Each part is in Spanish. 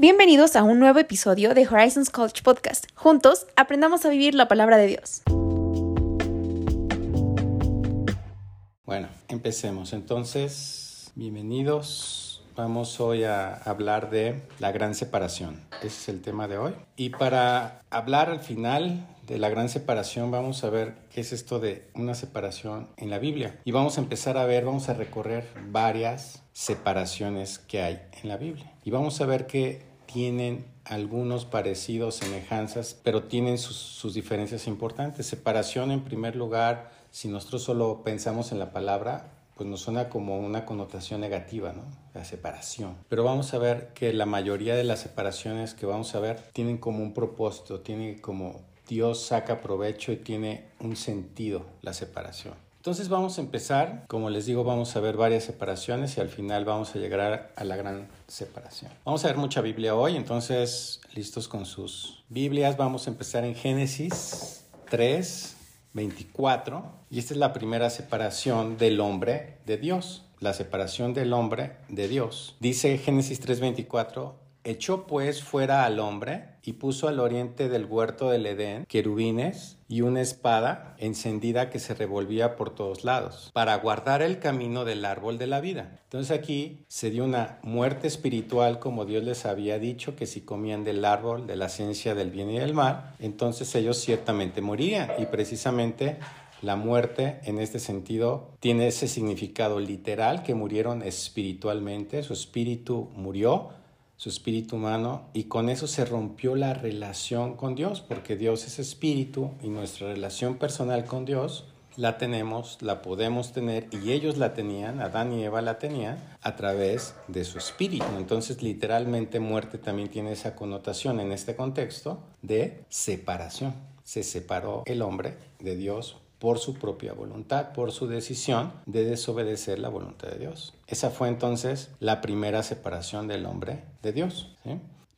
Bienvenidos a un nuevo episodio de Horizons College Podcast. Juntos aprendamos a vivir la palabra de Dios. Bueno, empecemos. Entonces, bienvenidos. Vamos hoy a hablar de la gran separación. Ese es el tema de hoy. Y para hablar al final de la gran separación, vamos a ver qué es esto de una separación en la Biblia. Y vamos a empezar a ver, vamos a recorrer varias separaciones que hay en la Biblia. Y vamos a ver que tienen algunos parecidos, semejanzas, pero tienen sus, diferencias importantes. Separación, en primer lugar, si nosotros solo pensamos en la palabra, pues nos suena como una connotación negativa, ¿no? La separación. Pero vamos a ver que la mayoría de las separaciones que vamos a ver tienen como un propósito, tiene como Dios saca provecho y tiene un sentido la separación. Entonces vamos a empezar, como les digo, vamos a ver varias separaciones y al final vamos a llegar a la gran separación. Vamos a ver mucha Biblia hoy, entonces listos con sus Biblias, vamos a empezar en Génesis 3, 24 y esta es la primera separación del hombre de Dios, la separación del hombre de Dios. Dice Génesis 3, 24, Echó pues fuera al hombre y puso al oriente del huerto del Edén querubines y una espada encendida que se revolvía por todos lados, para guardar el camino del árbol de la vida. Entonces aquí se dio una muerte espiritual como Dios les había dicho que si comían del árbol de la ciencia del bien y del mal, entonces ellos ciertamente morirían y precisamente la muerte en este sentido tiene ese significado literal que murieron espiritualmente, su espíritu murió su espíritu humano y con eso se rompió la relación con Dios, porque Dios es espíritu y nuestra relación personal con Dios la tenemos, la podemos tener y ellos la tenían, Adán y Eva la tenían a través de su espíritu. Entonces literalmente muerte también tiene esa connotación en este contexto de separación. Se separó el hombre de Dios por su propia voluntad, por su decisión de desobedecer la voluntad de Dios. Esa fue entonces la primera separación del hombre de Dios.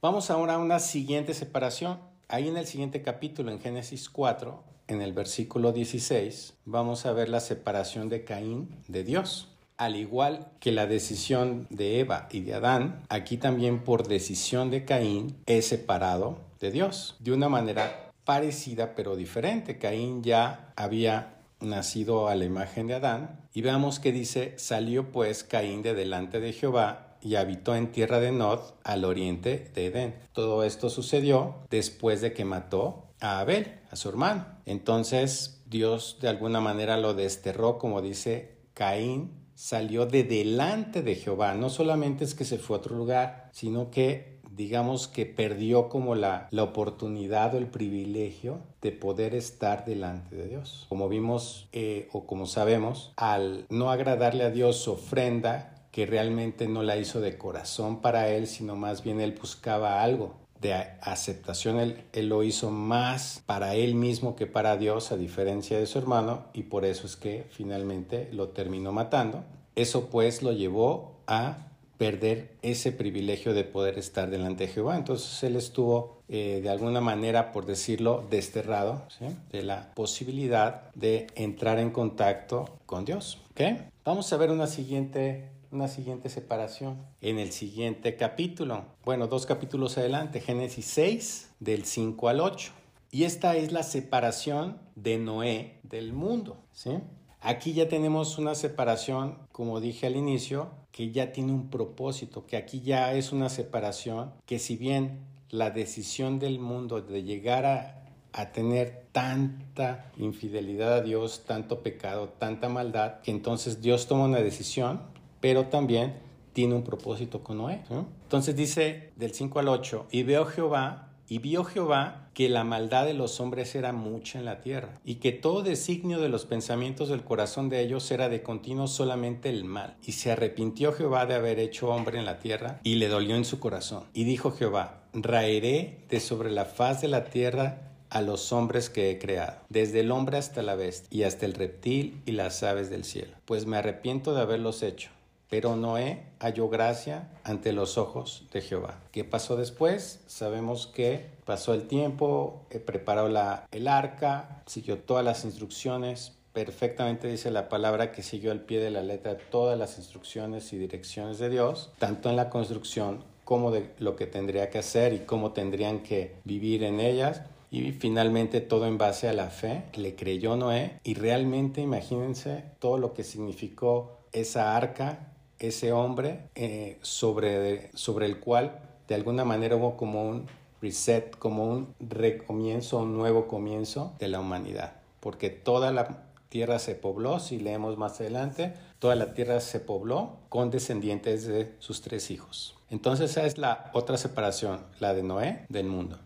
Vamos ahora a una siguiente separación. Ahí en el siguiente capítulo, en Génesis 4, en el versículo 16, vamos a ver la separación de Caín de Dios. Al igual que la decisión de Eva y de Adán, aquí también por decisión de Caín es separado de Dios de una manera parecida pero diferente. Caín ya había nacido a la imagen de Adán y veamos que dice, salió pues Caín de delante de Jehová y habitó en tierra de Nod al oriente de Edén. Todo esto sucedió después de que mató a Abel, a su hermano. Entonces Dios de alguna manera lo desterró, como dice Caín salió de delante de Jehová. No solamente es que se fue a otro lugar, sino que digamos que perdió como la, la oportunidad o el privilegio de poder estar delante de Dios. Como vimos eh, o como sabemos, al no agradarle a Dios ofrenda, que realmente no la hizo de corazón para él, sino más bien él buscaba algo de aceptación, él, él, lo hizo más para él mismo que para Dios, a diferencia de su hermano, y por eso es que finalmente lo terminó matando. Eso pues lo llevó a perder ese privilegio de poder estar delante de Jehová. Entonces él estuvo eh, de alguna manera, por decirlo, desterrado de la posibilidad de entrar en contacto con Dios. ¿okay? Vamos a ver una siguiente, una siguiente separación en el siguiente capítulo. Bueno, dos capítulos adelante, Génesis 6, del 5 al 8. Y esta es la separación de Noé del mundo. ¿sí? Aquí ya tenemos una separación, como dije al inicio, que ya tiene un propósito, que aquí ya es una separación que si bien la decisión del mundo de llegar a, tener tanta infidelidad a Dios, tanto pecado, tanta maldad, que entonces Dios toma una decisión, pero también tiene un propósito con Noé. Entonces dice del 5 al 8, y veo Jehová y vio Jehová que la maldad de los hombres era mucha en la tierra, y que todo designio de los pensamientos del corazón de ellos era de continuo solamente el mal. Y se arrepintió Jehová de haber hecho hombre en la tierra, y le dolió en su corazón. Y dijo Jehová, raeré de sobre la faz de la tierra a los hombres que he creado, desde el hombre hasta la bestia, y hasta el reptil y las aves del cielo, pues me arrepiento de haberlos hecho pero Noé halló gracia ante los ojos de Jehová. ¿Qué pasó después? Sabemos que pasó el tiempo, eh, preparó la, el arca, siguió todas las instrucciones, perfectamente dice la palabra que siguió al pie de la letra todas las instrucciones y direcciones de Dios, tanto en la construcción cómo de lo que tendría que hacer y cómo tendrían que vivir en ellas. Y finalmente todo en base a la fe. Le creyó Noé y realmente imagínense todo lo que significó esa arca, ese hombre eh, sobre, sobre el cual de alguna manera hubo como un reset, como un recomienzo, un nuevo comienzo de la humanidad. Porque toda la tierra se pobló, si leemos más adelante, toda la tierra se pobló con descendientes de sus tres hijos. Entonces esa es la otra separación, la de Noé del mundo.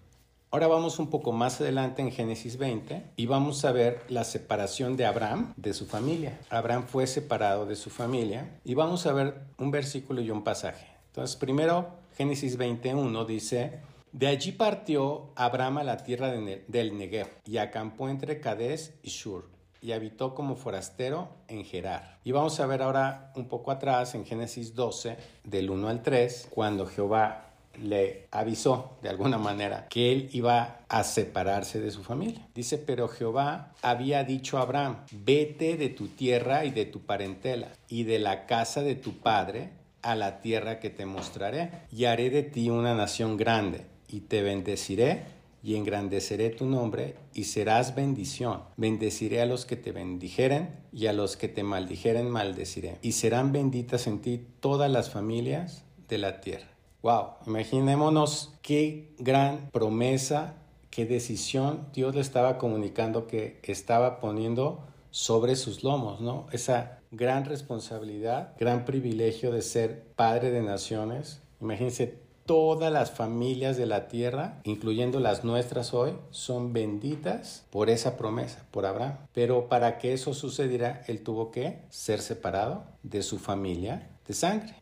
Ahora vamos un poco más adelante en Génesis 20 y vamos a ver la separación de Abraham de su familia. Abraham fue separado de su familia y vamos a ver un versículo y un pasaje. Entonces primero Génesis 21 dice, de allí partió Abraham a la tierra del Negev y acampó entre Cades y Shur y habitó como forastero en Gerar. Y vamos a ver ahora un poco atrás en Génesis 12, del 1 al 3, cuando Jehová le avisó de alguna manera que él iba a separarse de su familia. Dice, pero Jehová había dicho a Abraham, vete de tu tierra y de tu parentela y de la casa de tu padre a la tierra que te mostraré y haré de ti una nación grande y te bendeciré y engrandeceré tu nombre y serás bendición. Bendeciré a los que te bendijeren y a los que te maldijeren maldeciré. Y serán benditas en ti todas las familias de la tierra. Wow, imaginémonos qué gran promesa, qué decisión Dios le estaba comunicando que estaba poniendo sobre sus lomos, ¿no? Esa gran responsabilidad, gran privilegio de ser padre de naciones. Imagínense todas las familias de la tierra, incluyendo las nuestras hoy, son benditas por esa promesa, por Abraham. Pero para que eso sucediera, él tuvo que ser separado de su familia de sangre.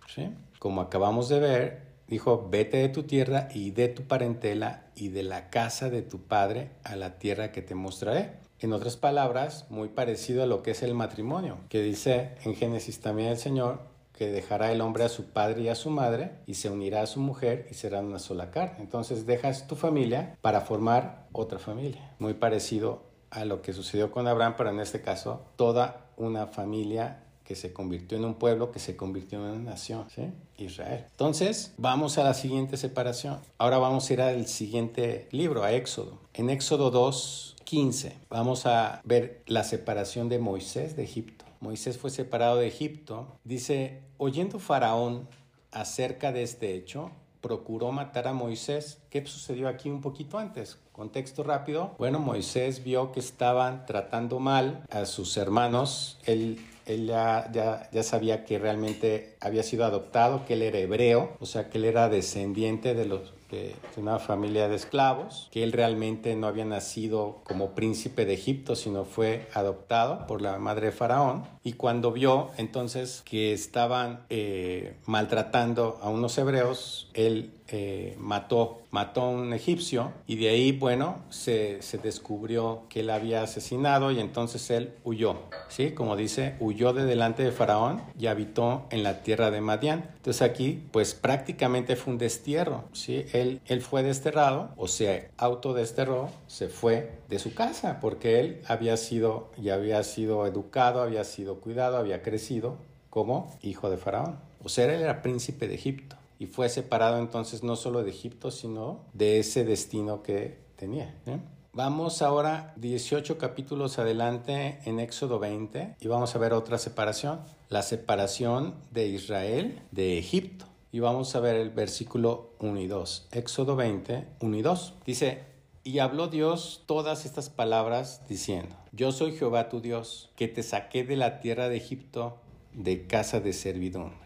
Como acabamos de ver, dijo, vete de tu tierra y de tu parentela y de la casa de tu padre a la tierra que te mostraré. En otras palabras, muy parecido a lo que es el matrimonio, que dice en Génesis también el Señor, que dejará el hombre a su padre y a su madre y se unirá a su mujer y serán una sola carne. Entonces dejas tu familia para formar otra familia. Muy parecido a lo que sucedió con Abraham, pero en este caso toda una familia que se convirtió en un pueblo, que se convirtió en una nación, ¿sí? Israel. Entonces, vamos a la siguiente separación. Ahora vamos a ir al siguiente libro, a Éxodo. En Éxodo 2, 15, vamos a ver la separación de Moisés de Egipto. Moisés fue separado de Egipto. Dice, oyendo Faraón acerca de este hecho, procuró matar a Moisés. ¿Qué sucedió aquí un poquito antes? Contexto rápido. Bueno, Moisés vio que estaban tratando mal a sus hermanos. Él, él ya, ya, ya, sabía que realmente había sido adoptado, que él era hebreo, o sea, que él era descendiente de los de, una familia de esclavos, que él realmente no había nacido como príncipe de Egipto, sino fue adoptado por la madre de Faraón. Y cuando vio entonces que estaban eh, maltratando a unos hebreos, él eh, mató, mató a un egipcio y de ahí, bueno, se, se, descubrió que él había asesinado y entonces él huyó, ¿sí? Como dice, huyó de delante de Faraón y habitó en la tierra de Madián. Entonces aquí, pues prácticamente fue un destierro, ¿sí? Él, él fue desterrado o se autodesterró, se fue de su casa porque él había sido y había sido educado, había sido cuidado, había crecido como hijo de Faraón. O sea, él era príncipe de Egipto y fue separado entonces no solo de Egipto, sino de ese destino que tenía. ¿eh? Vamos ahora 18 capítulos adelante en Éxodo 20 y vamos a ver otra separación, la separación de Israel de Egipto. Y vamos a ver el versículo 1 y 2. Éxodo 20, 1 y 2. Dice, y habló Dios todas estas palabras diciendo, Yo soy Jehová tu Dios, que te saqué de la tierra de Egipto de casa de servidumbre.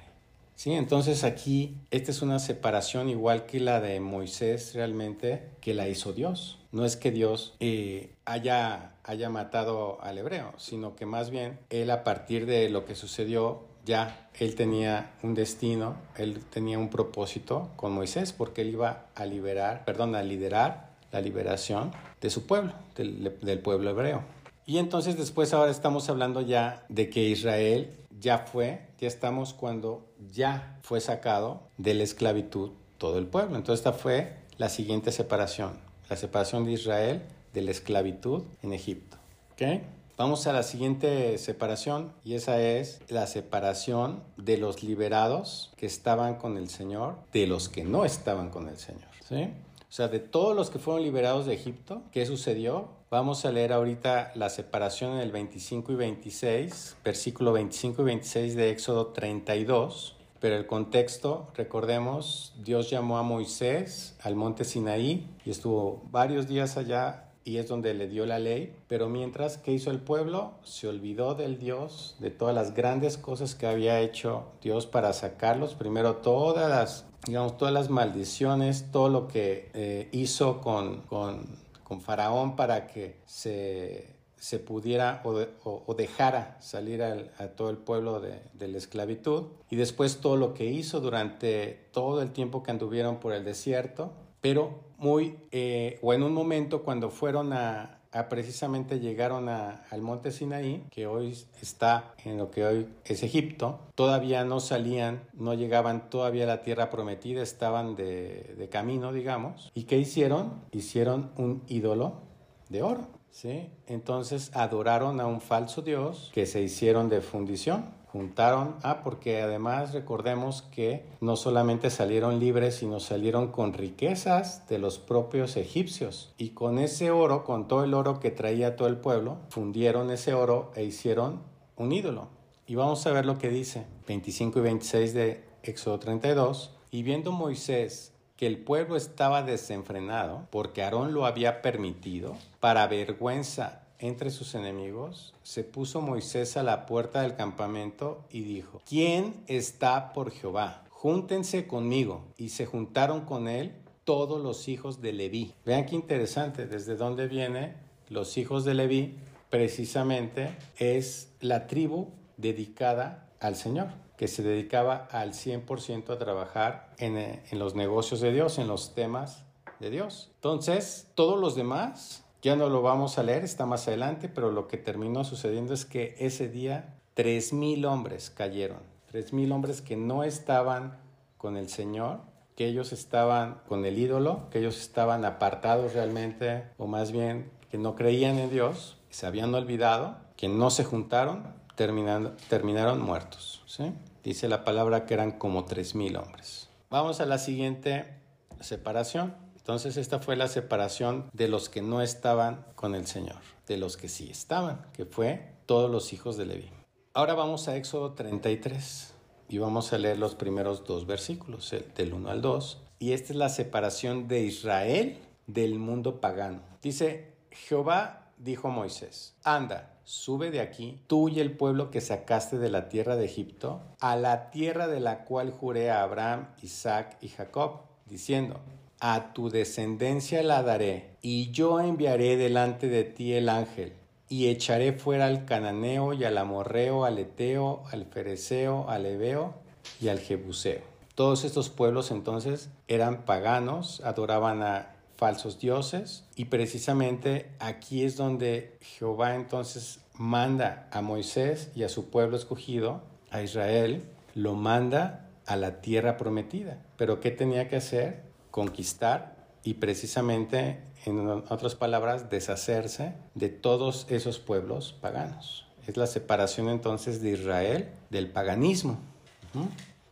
Sí, entonces aquí esta es una separación igual que la de Moisés realmente, que la hizo Dios. No es que Dios eh, haya, haya matado al hebreo, sino que más bien él a partir de lo que sucedió ya él tenía un destino, él tenía un propósito con Moisés porque él iba a liberar, perdón, a liderar la liberación de su pueblo, del, del pueblo hebreo. Y entonces después ahora estamos hablando ya de que Israel ya fue, ya estamos cuando ya fue sacado de la esclavitud todo el pueblo. Entonces esta fue la siguiente separación, la separación de Israel de la esclavitud en Egipto. ¿Okay? Vamos a la siguiente separación y esa es la separación de los liberados que estaban con el Señor de los que no estaban con el Señor. ¿sí? O sea, de todos los que fueron liberados de Egipto, ¿qué sucedió? Vamos a leer ahorita la separación en el 25 y 26, versículo 25 y 26 de Éxodo 32. Pero el contexto, recordemos, Dios llamó a Moisés al monte Sinaí y estuvo varios días allá y es donde le dio la ley, pero mientras que hizo el pueblo, se olvidó del Dios, de todas las grandes cosas que había hecho Dios para sacarlos, primero todas las, digamos, todas las maldiciones, todo lo que eh, hizo con, con, con, Faraón para que se, se pudiera o, dejara salir al, a todo el pueblo de, de la esclavitud, y después todo lo que hizo durante todo el tiempo que anduvieron por el desierto, pero muy, eh, o en un momento cuando fueron a, precisamente llegaron a, al monte Sinaí, que hoy está en lo que hoy es Egipto, todavía no salían, no llegaban todavía a la tierra prometida, estaban de, de camino, digamos. ¿Y qué hicieron? Hicieron un ídolo de oro. ¿Sí? Entonces adoraron a un falso Dios que se hicieron de fundición juntaron, ah, porque además recordemos que no solamente salieron libres, sino salieron con riquezas de los propios egipcios. Y con ese oro, con todo el oro que traía todo el pueblo, fundieron ese oro e hicieron un ídolo. Y vamos a ver lo que dice 25 y 26 de Éxodo 32. Y viendo Moisés que el pueblo estaba desenfrenado, porque Aarón lo había permitido, para vergüenza entre sus enemigos, se puso Moisés a la puerta del campamento y dijo, ¿quién está por Jehová? Júntense conmigo. Y se juntaron con él todos los hijos de Leví. Vean qué interesante, desde dónde viene los hijos de Leví, precisamente es la tribu dedicada al Señor, que se dedicaba al 100% a trabajar en, en los negocios de Dios, en los temas de Dios. Entonces, todos los demás ya no lo vamos a leer, está más adelante, pero lo que terminó sucediendo es que ese día tres mil hombres cayeron, tres mil hombres que no estaban con el Señor, que ellos estaban con el ídolo, que ellos estaban apartados realmente, o más bien que no creían en Dios, se habían olvidado, que no se juntaron, terminaron muertos. ¿sí? Dice la palabra que eran como tres mil hombres. Vamos a la siguiente separación. Entonces esta fue la separación de los que no estaban con el Señor, de los que sí estaban, que fue todos los hijos de Leví. Ahora vamos a Éxodo 33 y vamos a leer los primeros dos versículos, del 1 al 2. Y esta es la separación de Israel del mundo pagano. Dice, Jehová dijo a Moisés, anda, sube de aquí, tú y el pueblo que sacaste de la tierra de Egipto, a la tierra de la cual juré a Abraham, Isaac y Jacob, diciendo, a tu descendencia la daré, y yo enviaré delante de ti el ángel, y echaré fuera al cananeo y al amorreo, al eteo, al fereceo, al ebeo y al jebuseo. Todos estos pueblos entonces eran paganos, adoraban a falsos dioses, y precisamente aquí es donde Jehová entonces manda a Moisés y a su pueblo escogido, a Israel, lo manda a la tierra prometida. Pero ¿qué tenía que hacer? Conquistar y precisamente, en otras palabras, deshacerse de todos esos pueblos paganos. Es la separación entonces de Israel del paganismo.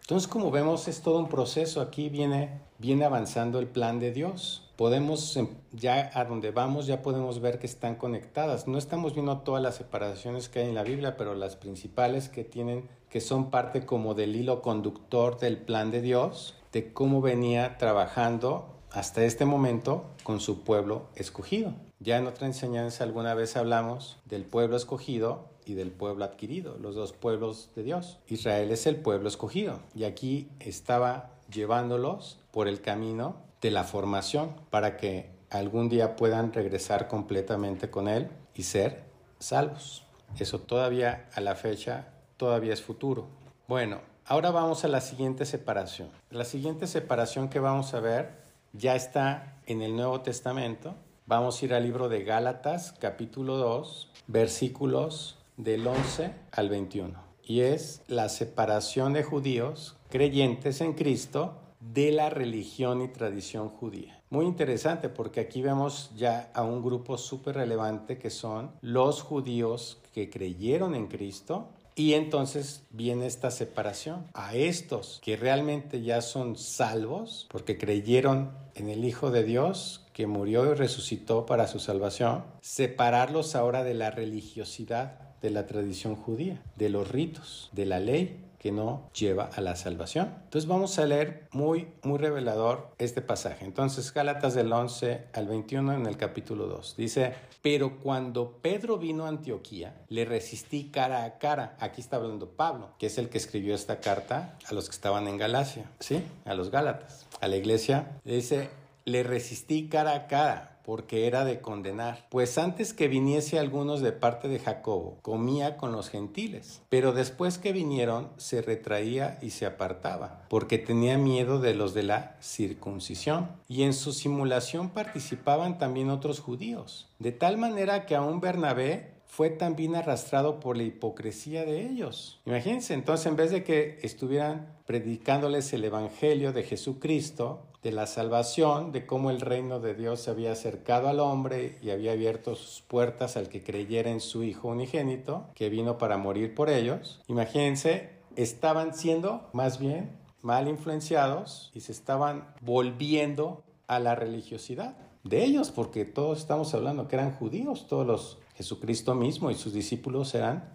Entonces, como vemos, es todo un proceso. Aquí viene, viene avanzando el plan de Dios. Podemos, em, ya a donde vamos, ya podemos ver que están conectadas. No estamos viendo todas las separaciones que hay en la Biblia, pero las principales que tienen, que son parte como del hilo conductor del plan de Dios, de cómo venía trabajando hasta este momento con su pueblo escogido. Ya en otra enseñanza alguna vez hablamos del pueblo escogido y del pueblo adquirido, los dos pueblos de Dios. Israel es el pueblo escogido y aquí estaba llevándolos por el camino de la formación para que algún día puedan regresar completamente con Él y ser salvos. Eso todavía a la fecha, todavía es futuro. Bueno, Ahora vamos a la siguiente separación. La siguiente separación que vamos a ver ya está en el Nuevo Testamento. Vamos a ir al libro de Gálatas, capítulo 2, versículos del 11 al 21. Y es la separación de judíos creyentes en Cristo de la religión y tradición judía. Muy interesante porque aquí vemos ya a un grupo súper relevante que son los judíos que creyeron en Cristo y entonces viene esta separación. A estos que realmente ya son salvos porque creyeron en el Hijo de Dios que murió y resucitó para su salvación, separarlos ahora de la religiosidad de la tradición judía, de los ritos, de la ley que no lleva a la salvación. Entonces vamos a leer muy, muy revelador este pasaje. Entonces Gálatas del 11 al 21 en el capítulo 2. Dice, pero cuando Pedro vino a Antioquía, le resistí cara a cara. Aquí está hablando Pablo, que es el que escribió esta carta a los que estaban en Galacia, ¿sí? A los Gálatas, a la iglesia. Dice, le resistí cara a cara porque era de condenar. Pues antes que viniese algunos de parte de Jacobo, comía con los gentiles, pero después que vinieron se retraía y se apartaba, porque tenía miedo de los de la circuncisión. Y en su simulación participaban también otros judíos, de tal manera que aún Bernabé fue también arrastrado por la hipocresía de ellos. Imagínense, entonces en vez de que estuvieran predicándoles el Evangelio de Jesucristo, de la salvación, de cómo el reino de Dios se había acercado al hombre y había abierto sus puertas al que creyera en su Hijo unigénito, que vino para morir por ellos. Imagínense, estaban siendo más bien mal influenciados y se estaban volviendo a la religiosidad de ellos, porque todos estamos hablando que eran judíos, todos los Jesucristo mismo y sus discípulos eran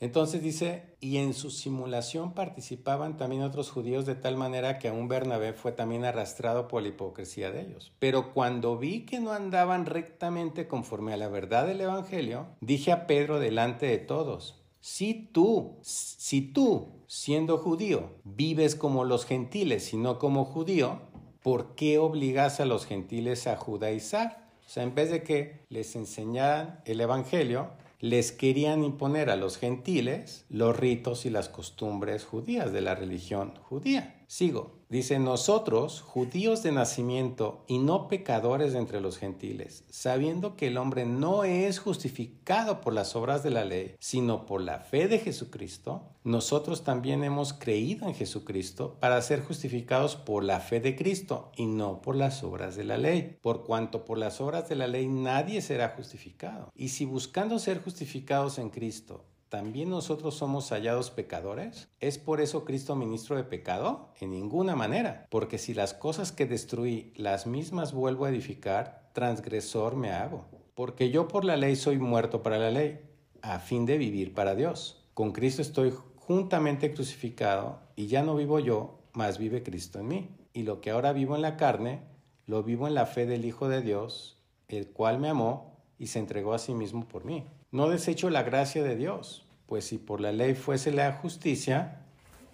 Entonces dice, y en su simulación participaban también otros judíos de tal manera que aún Bernabé fue también arrastrado por la hipocresía de ellos. Pero cuando vi que no andaban rectamente conforme a la verdad del Evangelio, dije a Pedro delante de todos, si tú, si tú, siendo judío, vives como los gentiles y no como judío, ¿por qué obligas a los gentiles a judaizar? O sea, en vez de que les enseñaran el Evangelio, les querían imponer a los gentiles los ritos y las costumbres judías de la religión judía. Sigo. Dice, nosotros, judíos de nacimiento y no pecadores entre los gentiles, sabiendo que el hombre no es justificado por las obras de la ley, sino por la fe de Jesucristo, nosotros también hemos creído en Jesucristo para ser justificados por la fe de Cristo y no por las obras de la ley, por cuanto por las obras de la ley nadie será justificado. Y si buscando ser justificados en Cristo, ¿también nosotros somos hallados pecadores? ¿Es por eso Cristo ministro de pecado? En ninguna manera, porque si las cosas que destruí las mismas vuelvo a edificar, transgresor me hago. Porque yo por la ley soy muerto para la ley, a fin de vivir para Dios. Con Cristo estoy juntamente crucificado y ya no vivo yo, mas vive Cristo en mí. Y lo que ahora vivo en la carne, lo vivo en la fe del Hijo de Dios, el cual me amó y se entregó a sí mismo por mí. No desecho la gracia de Dios pues si por la ley fuese la justicia,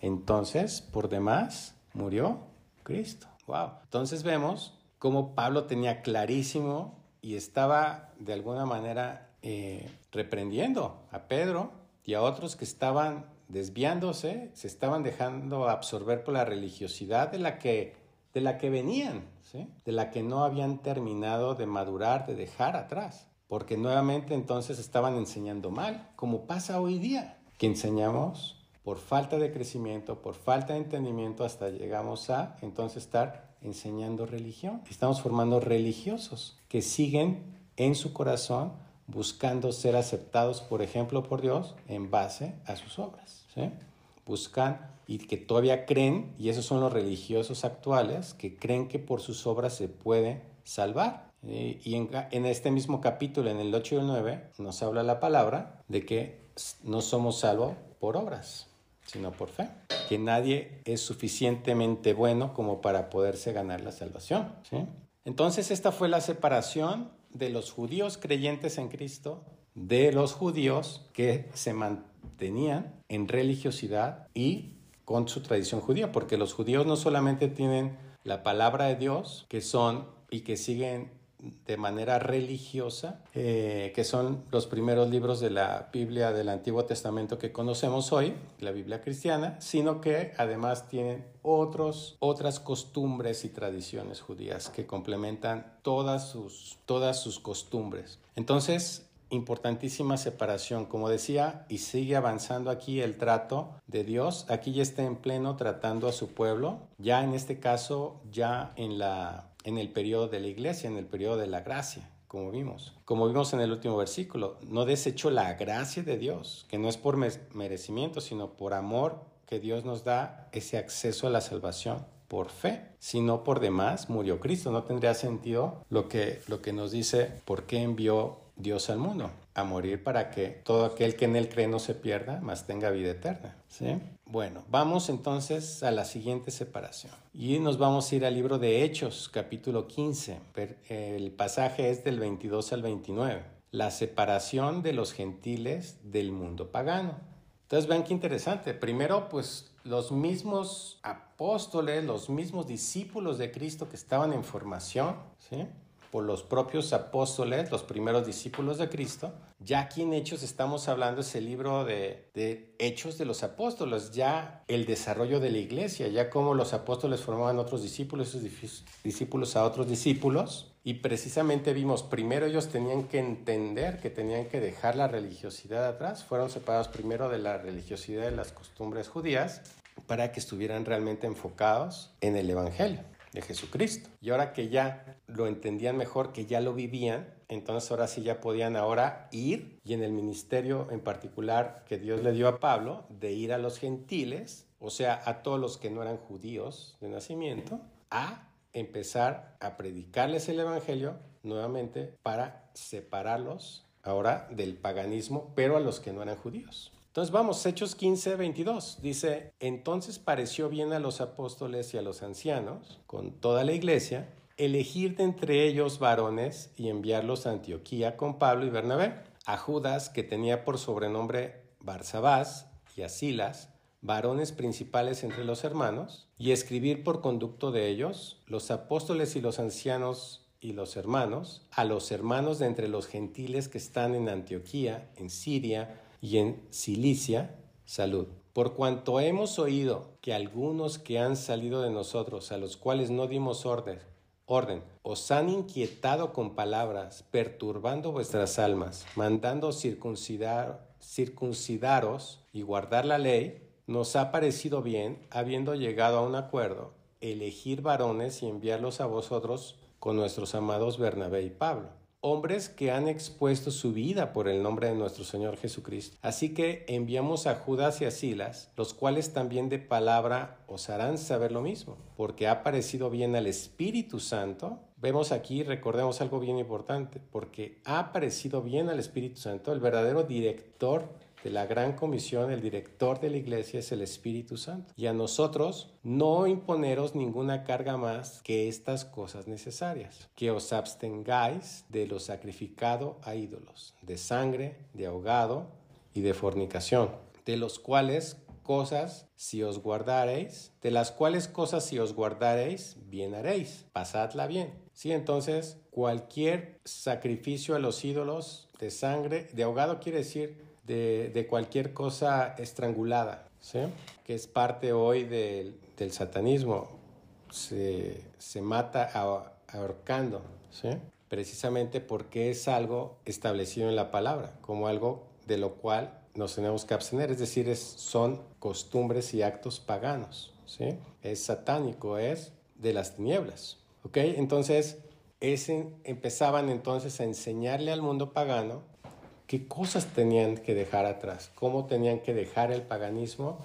entonces por demás murió Cristo. Wow. Entonces vemos cómo Pablo tenía clarísimo y estaba de alguna manera eh, reprendiendo a Pedro y a otros que estaban desviándose, se estaban dejando absorber por la religiosidad de la que, de la que venían, de la que no habían terminado de madurar, de dejar atrás porque nuevamente entonces estaban enseñando mal, como pasa hoy día, que enseñamos por falta de crecimiento, por falta de entendimiento, hasta llegamos a entonces estar enseñando religión. Estamos formando religiosos que siguen en su corazón buscando ser aceptados, por ejemplo, por Dios en base a sus obras. Buscan y que todavía creen, y esos son los religiosos actuales, que creen que por sus obras se puede salvar. Eh, y en, este mismo capítulo, en el 8 y el 9, nos habla la palabra de que no somos salvos por obras, sino por fe. Que nadie es suficientemente bueno como para poderse ganar la salvación. Entonces esta fue la separación de los judíos creyentes en Cristo de los judíos que se mantenían en religiosidad y con su tradición judía, porque los judíos no solamente tienen la palabra de Dios, que son y que siguen de manera religiosa, eh, que son los primeros libros de la Biblia del Antiguo Testamento que conocemos hoy, la Biblia cristiana, sino que además tienen otros, otras costumbres y tradiciones judías que complementan todas sus, todas sus costumbres. Entonces, importantísima separación. Como decía, y sigue avanzando aquí el trato de Dios. Aquí ya está en pleno tratando a su pueblo. Ya en este caso, ya en, la, en el periodo de la iglesia, en el periodo de la gracia como vimos. Como vimos en el último versículo, no desechó la gracia de Dios, que no es por merecimiento, sino por amor que Dios nos da ese acceso a la salvación por fe. Si no por demás, murió Cristo. No tendría sentido lo que, lo que nos dice por qué envió Dios al mundo, a morir para que todo aquel que en él cree no se pierda, mas tenga vida eterna. ¿sí? Bueno, vamos entonces a la siguiente separación. Y nos vamos a ir al libro de Hechos, capítulo 15. El pasaje es del 22 al 29. La separación de los gentiles del mundo pagano. Entonces vean qué interesante. Primero, pues los mismos apóstoles, los mismos discípulos de Cristo que estaban en formación, ¿sí? Por los propios apóstoles, los primeros discípulos de Cristo. Ya aquí en Hechos estamos hablando ese libro de, de, Hechos de los apóstoles, ya el desarrollo de la iglesia, ya cómo los apóstoles formaban otros discípulos, esos discípulos a otros discípulos. Y precisamente vimos, primero ellos tenían que entender que tenían que dejar la religiosidad atrás, fueron separados primero de la religiosidad de las costumbres judías para que estuvieran realmente enfocados en el Evangelio de Jesucristo. Y ahora que ya lo entendían mejor, que ya lo vivían, entonces ahora sí ya podían ahora ir y en el ministerio en particular que Dios le dio a Pablo, de ir a los gentiles, o sea, a todos los que no eran judíos de nacimiento, a empezar a predicarles el Evangelio nuevamente para separarlos ahora del paganismo, pero a los que no eran judíos. Entonces vamos, Hechos 15, 22. Dice, entonces pareció bien a los apóstoles y a los ancianos, con toda la iglesia, elegir de entre ellos varones y enviarlos a Antioquía con Pablo y Bernabé, a Judas, que tenía por sobrenombre Barsabás, y a Silas, varones principales entre los hermanos, y escribir por conducto de ellos, los apóstoles y los ancianos y los hermanos, a los hermanos de entre los gentiles que están en Antioquía, en Siria, y en Cilicia, salud. Por cuanto hemos oído que algunos que han salido de nosotros, a los cuales no dimos orden, orden, os han inquietado con palabras, perturbando vuestras almas, mandando circuncidar, circuncidaros y guardar la ley, nos ha parecido bien, habiendo llegado a un acuerdo, elegir varones y enviarlos a vosotros con nuestros amados Bernabé y Pablo hombres que han expuesto su vida por el nombre de nuestro Señor Jesucristo. Así que enviamos a Judas y a Silas, los cuales también de palabra os harán saber lo mismo, porque ha parecido bien al Espíritu Santo. Vemos aquí, recordemos algo bien importante, porque ha parecido bien al Espíritu Santo, el verdadero director de la gran comisión, el director de la iglesia es el Espíritu Santo. Y a nosotros no imponeros ninguna carga más que estas cosas necesarias, que os abstengáis de lo sacrificado a ídolos, de sangre, de ahogado y de fornicación, de los cuales cosas si os guardareis, de las cuales cosas si os guardareis, bien haréis, pasadla bien. Sí, entonces cualquier sacrificio a los ídolos de sangre, de ahogado quiere decir de, cualquier cosa estrangulada, ¿sí? que es parte hoy del, satanismo. Se, mata ahorcando, ¿sí? precisamente porque es algo establecido en la palabra, como algo de lo cual nos tenemos que abstener, es decir, es, son costumbres y actos paganos, ¿sí? es satánico, es de las tinieblas. ¿ok? Entonces, ese, empezaban entonces a enseñarle al mundo pagano qué cosas tenían que dejar atrás, cómo tenían que dejar el paganismo.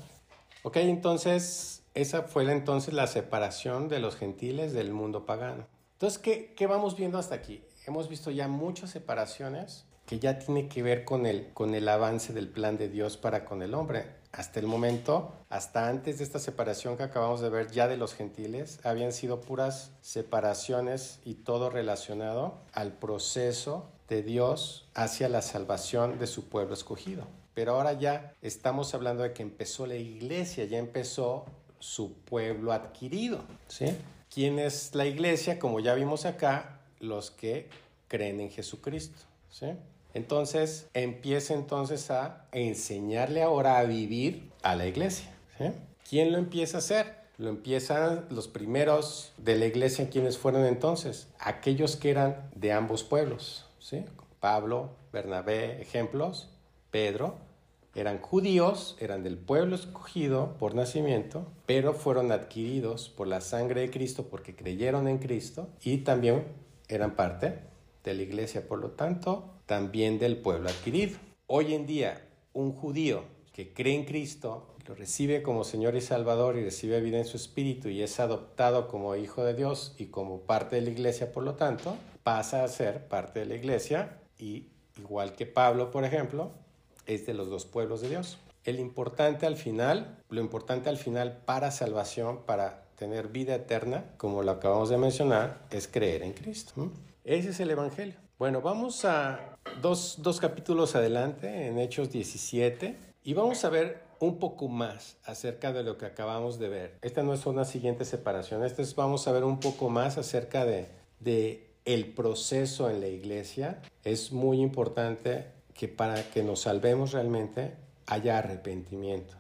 Ok, entonces esa fue entonces la separación de los gentiles del mundo pagano. Entonces, ¿qué, qué vamos viendo hasta aquí? Hemos visto ya muchas separaciones que ya tiene que ver con el, con el avance del plan de Dios para con el hombre. Hasta el momento, hasta antes de esta separación que acabamos de ver ya de los gentiles, habían sido puras separaciones y todo relacionado al proceso de Dios hacia la salvación de su pueblo escogido. Pero ahora ya estamos hablando de que empezó la iglesia, ya empezó su pueblo adquirido. ¿sí? ¿Quién es la iglesia? Como ya vimos acá, los que creen en Jesucristo. ¿sí? Entonces empieza entonces a enseñarle ahora a vivir a la iglesia. ¿sí? ¿Quién lo empieza a hacer? Lo empiezan los primeros de la iglesia, quienes fueron entonces? Aquellos que eran de ambos pueblos. ¿Sí? Pablo, Bernabé, ejemplos, Pedro, eran judíos, eran del pueblo escogido por nacimiento, pero fueron adquiridos por la sangre de Cristo porque creyeron en Cristo y también eran parte de la iglesia, por lo tanto, también del pueblo adquirido. Hoy en día, un judío que cree en Cristo, lo recibe como Señor y Salvador y recibe vida en su espíritu y es adoptado como hijo de Dios y como parte de la iglesia, por lo tanto, pasa a ser parte de la iglesia y igual que Pablo, por ejemplo, es de los dos pueblos de Dios. El importante al final, lo importante al final para salvación, para tener vida eterna, como lo acabamos de mencionar, es creer en Cristo. Ese es el Evangelio. Bueno, vamos a dos, dos capítulos adelante, en Hechos 17, y vamos a ver un poco más acerca de lo que acabamos de ver. Esta no es una siguiente separación, esta es vamos a ver un poco más acerca de, de el proceso en la iglesia. Es muy importante que para que nos salvemos realmente haya arrepentimiento.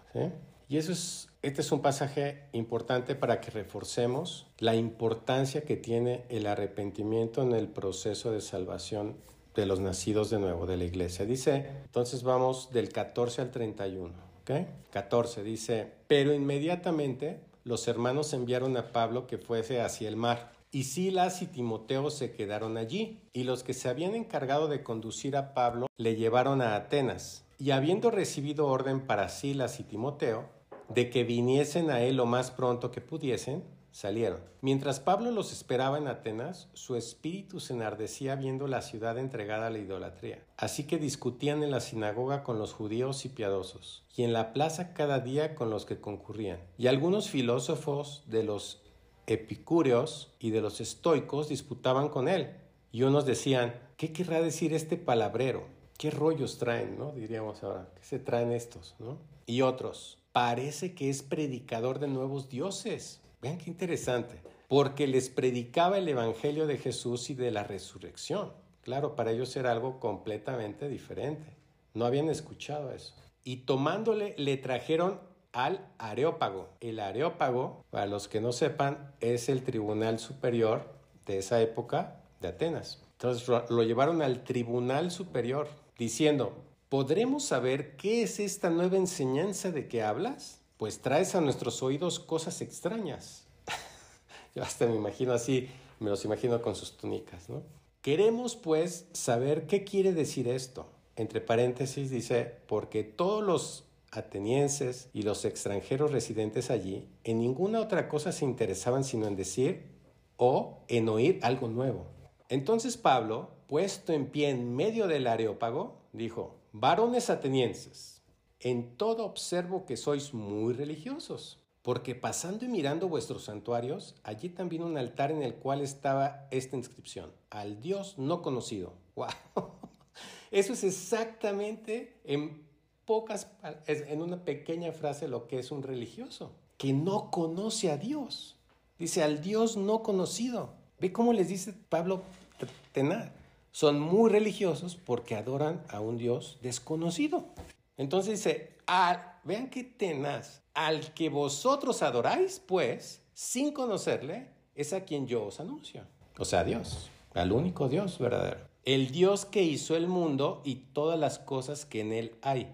Y eso es, este es un pasaje importante para que reforcemos la importancia que tiene el arrepentimiento en el proceso de salvación de los nacidos de nuevo de la iglesia. Dice, entonces vamos del 14 al 31. ¿okay? 14 dice, pero inmediatamente los hermanos enviaron a Pablo que fuese hacia el mar y Silas y Timoteo se quedaron allí, y los que se habían encargado de conducir a Pablo le llevaron a Atenas. Y habiendo recibido orden para Silas y Timoteo, de que viniesen a él lo más pronto que pudiesen, salieron. Mientras Pablo los esperaba en Atenas, su espíritu se enardecía viendo la ciudad entregada a la idolatría. Así que discutían en la sinagoga con los judíos y piadosos, y en la plaza cada día con los que concurrían. Y algunos filósofos de los epicúreos y de los estoicos disputaban con él. Y unos decían, ¿qué querrá decir este palabrero? ¿Qué rollos traen, no? Diríamos ahora, ¿qué se traen estos, no? Y otros, parece que es predicador de nuevos dioses. Vean qué interesante, porque les predicaba el evangelio de Jesús y de la resurrección. Claro, para ellos era algo completamente diferente. No habían escuchado eso. Y tomándole, le trajeron al Areópago. El Areópago, para los que no sepan, es el tribunal superior de esa época de Atenas. Entonces lo llevaron al tribunal superior diciendo, ¿podremos saber qué es esta nueva enseñanza de que hablas? Pues traes a nuestros oídos cosas extrañas. Yo hasta me imagino así, me los imagino con sus túnicas, ¿no? Queremos pues saber qué quiere decir esto. Entre paréntesis dice, porque todos los atenienses y los extranjeros residentes allí en ninguna otra cosa se interesaban sino en decir o en oír algo nuevo. Entonces Pablo, puesto en pie en medio del areópago, dijo, varones atenienses, en todo observo que sois muy religiosos, porque pasando y mirando vuestros santuarios, allí también un altar en el cual estaba esta inscripción, al Dios no conocido. ¡Wow! Eso es exactamente en pocas, en una pequeña frase lo que es un religioso, que no conoce a Dios. Dice al Dios no conocido. Ve cómo les dice Pablo Tenar. Son muy religiosos porque adoran a un Dios desconocido. Entonces dice, vean qué tenaz, al que vosotros adoráis, pues, sin conocerle, es a quien yo os anuncio. O sea, Dios, al único Dios verdadero. El Dios que hizo el mundo y todas las cosas que en él hay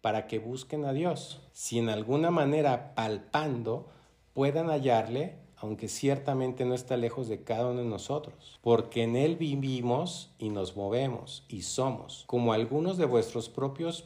para que busquen a Dios, si en alguna manera palpando puedan hallarle, aunque ciertamente no está lejos de cada uno de nosotros, porque en Él vivimos y nos movemos y somos, como algunos de vuestros propios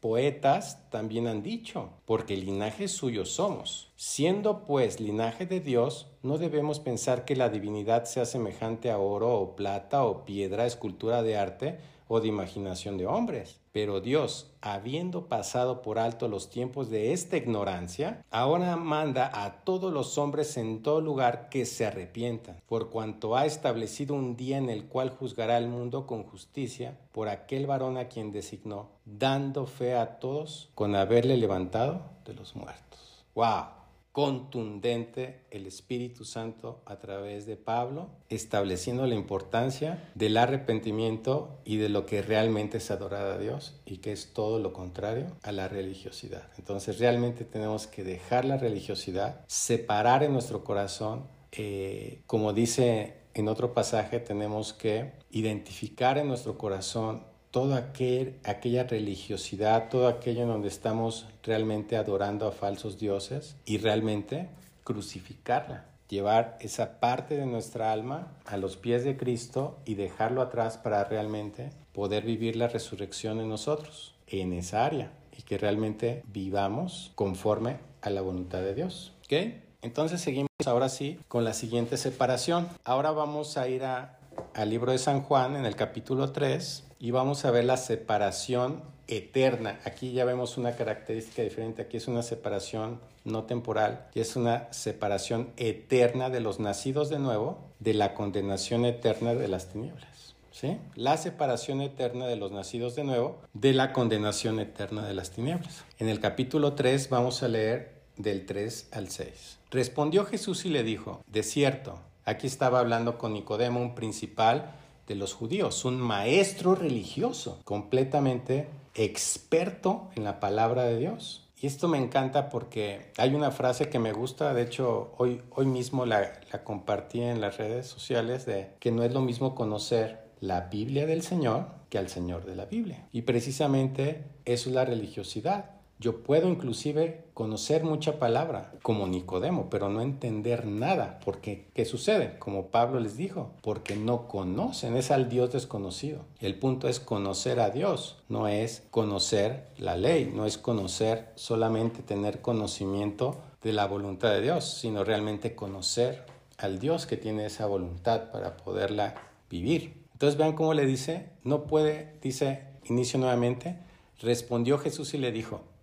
poetas también han dicho, porque linaje suyo somos. Siendo pues linaje de Dios, no debemos pensar que la divinidad sea semejante a oro o plata o piedra, escultura de arte, o de imaginación de hombres. Pero Dios, habiendo pasado por alto los tiempos de esta ignorancia, ahora manda a todos los hombres en todo lugar que se arrepientan, por cuanto ha establecido un día en el cual juzgará al mundo con justicia por aquel varón a quien designó, dando fe a todos con haberle levantado de los muertos. ¡Wow! Contundente el Espíritu Santo a través de Pablo, estableciendo la importancia del arrepentimiento y de lo que realmente es adorar a Dios y que es todo lo contrario a la religiosidad. Entonces realmente tenemos que dejar la religiosidad, separar en nuestro corazón, eh, como dice en otro pasaje, tenemos que identificar en nuestro corazón toda aquel, aquella religiosidad, todo aquello en donde estamos realmente adorando a falsos dioses y realmente crucificarla, llevar esa parte de nuestra alma a los pies de Cristo y dejarlo atrás para realmente poder vivir la resurrección en nosotros, en esa área, y que realmente vivamos conforme a la voluntad de Dios. ¿Ok? Entonces seguimos ahora sí con la siguiente separación. Ahora vamos a ir al libro de San Juan en el capítulo 3 y vamos a ver la separación eterna. Aquí ya vemos una característica diferente. Aquí es una separación no temporal, y es una separación eterna de los nacidos de nuevo de la condenación eterna de las tinieblas. ¿Sí? La separación eterna de los nacidos de nuevo de la condenación eterna de las tinieblas. En el capítulo 3 vamos a leer del 3 al 6. Respondió Jesús y le dijo, de cierto, aquí estaba hablando con Nicodemo, un principal de los judíos, un maestro religioso, completamente experto en la palabra de Dios. Y esto me encanta porque hay una frase que me gusta, de hecho hoy, hoy mismo la, la compartí en las redes sociales, de que no es lo mismo conocer la Biblia del Señor que al Señor de la Biblia. Y precisamente eso es la religiosidad. Yo puedo inclusive conocer mucha palabra como Nicodemo, pero no entender nada. Porque, ¿qué sucede? Como Pablo les dijo, porque no conocen, es al Dios desconocido. El punto es conocer a Dios, no es conocer la ley, no es conocer solamente tener conocimiento de la voluntad de Dios, sino realmente conocer al Dios que tiene esa voluntad para poderla vivir. Entonces vean cómo le dice, no puede, dice, inicio nuevamente, respondió Jesús y le dijo,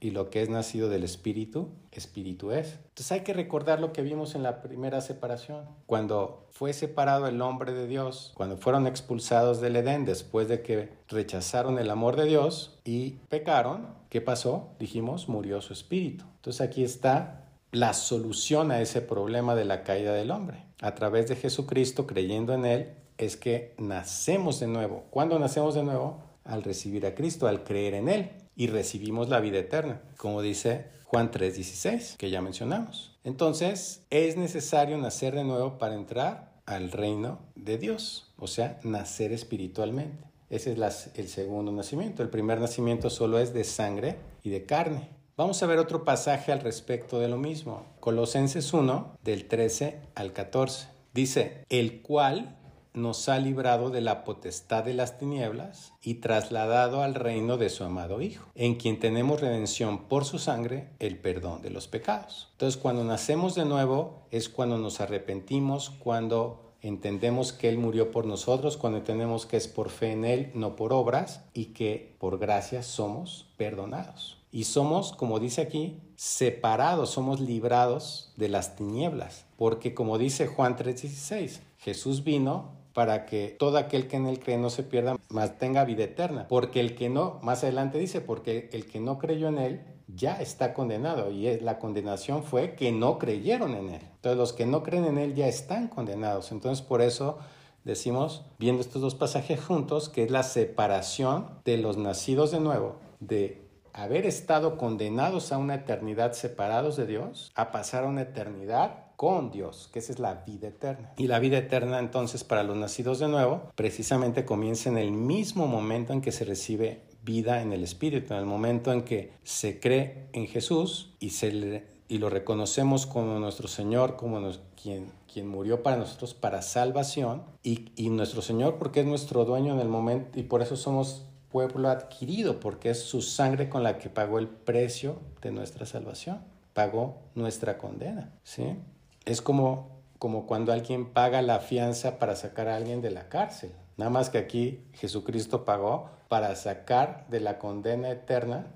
y lo que es nacido del espíritu, espíritu es. Entonces hay que recordar lo que vimos en la primera separación. Cuando fue separado el hombre de Dios, cuando fueron expulsados del Edén después de que rechazaron el amor de Dios y pecaron, ¿qué pasó? Dijimos, murió su espíritu. Entonces aquí está la solución a ese problema de la caída del hombre. A través de Jesucristo, creyendo en Él, es que nacemos de nuevo. ¿Cuándo nacemos de nuevo? Al recibir a Cristo, al creer en Él y recibimos la vida eterna, como dice Juan 3:16, que ya mencionamos. Entonces, es necesario nacer de nuevo para entrar al reino de Dios, o sea, nacer espiritualmente. Ese es el segundo nacimiento. El primer nacimiento solo es de sangre y de carne. Vamos a ver otro pasaje al respecto de lo mismo. Colosenses 1, del 13 al 14. Dice, el cual nos ha librado de la potestad de las tinieblas y trasladado al reino de su amado Hijo, en quien tenemos redención por su sangre, el perdón de los pecados. Entonces, cuando nacemos de nuevo es cuando nos arrepentimos, cuando entendemos que Él murió por nosotros, cuando entendemos que es por fe en Él, no por obras, y que por gracia somos perdonados. Y somos, como dice aquí, separados, somos librados de las tinieblas, porque como dice Juan 3:16, Jesús vino para que todo aquel que en él cree no se pierda, mas tenga vida eterna. Porque el que no, más adelante dice, porque el que no creyó en él ya está condenado y la condenación fue que no creyeron en él. Entonces los que no creen en él ya están condenados. Entonces por eso decimos, viendo estos dos pasajes juntos, que es la separación de los nacidos de nuevo, de haber estado condenados a una eternidad separados de Dios, a pasar a una eternidad con Dios, que esa es la vida eterna. Y la vida eterna entonces para los nacidos de nuevo precisamente comienza en el mismo momento en que se recibe vida en el Espíritu, en el momento en que se cree en Jesús y, se y lo reconocemos como nuestro Señor, como quien, quien murió para nosotros para salvación y, y nuestro Señor porque es nuestro dueño en el momento y por eso somos pueblo adquirido, porque es su sangre con la que pagó el precio de nuestra salvación, pagó nuestra condena, ¿sí? Es como, como cuando alguien paga la fianza para sacar a alguien de la cárcel. Nada más que aquí Jesucristo pagó para sacar de la condena eterna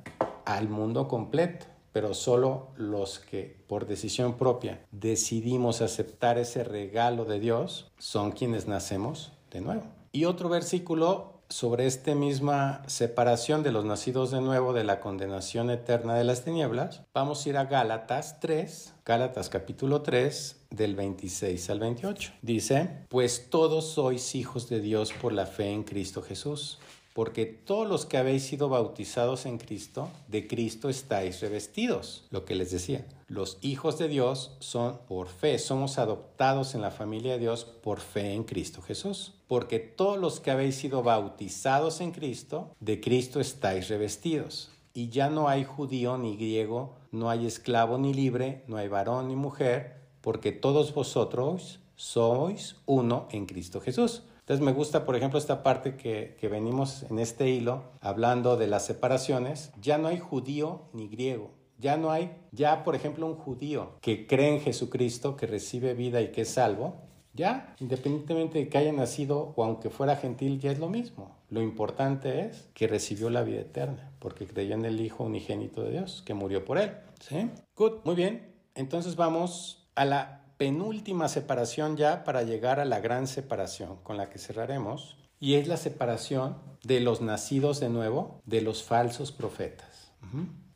al mundo completo. Pero solo los que por decisión propia decidimos aceptar ese regalo de Dios son quienes nacemos de nuevo. Y otro versículo sobre esta misma separación de los nacidos de nuevo de la condenación eterna de las tinieblas, vamos a ir a Gálatas 3, Gálatas capítulo 3, del 26 al 28. Dice, pues todos sois hijos de Dios por la fe en Cristo Jesús porque todos los que habéis sido bautizados en Cristo, de Cristo estáis revestidos. Lo que les decía, los hijos de Dios son por fe, somos adoptados en la familia de Dios por fe en Cristo Jesús. Porque todos los que habéis sido bautizados en Cristo, de Cristo estáis revestidos. Y ya no hay judío ni griego, no hay esclavo ni libre, no hay varón ni mujer, porque todos vosotros sois uno en Cristo Jesús. Entonces me gusta, por ejemplo, esta parte que, que venimos en este hilo, hablando de las separaciones. Ya no hay judío ni griego. Ya no hay, ya por ejemplo, un judío que cree en Jesucristo, que recibe vida y que es salvo. Ya, independientemente de que haya nacido o aunque fuera gentil, ya es lo mismo. Lo importante es que recibió la vida eterna, porque creyó en el Hijo unigénito de Dios, que murió por él. ¿Sí? Good, muy bien. Entonces vamos a la penúltima separación ya para llegar a la gran separación con la que cerraremos, y es la separación de los nacidos de nuevo de los falsos profetas.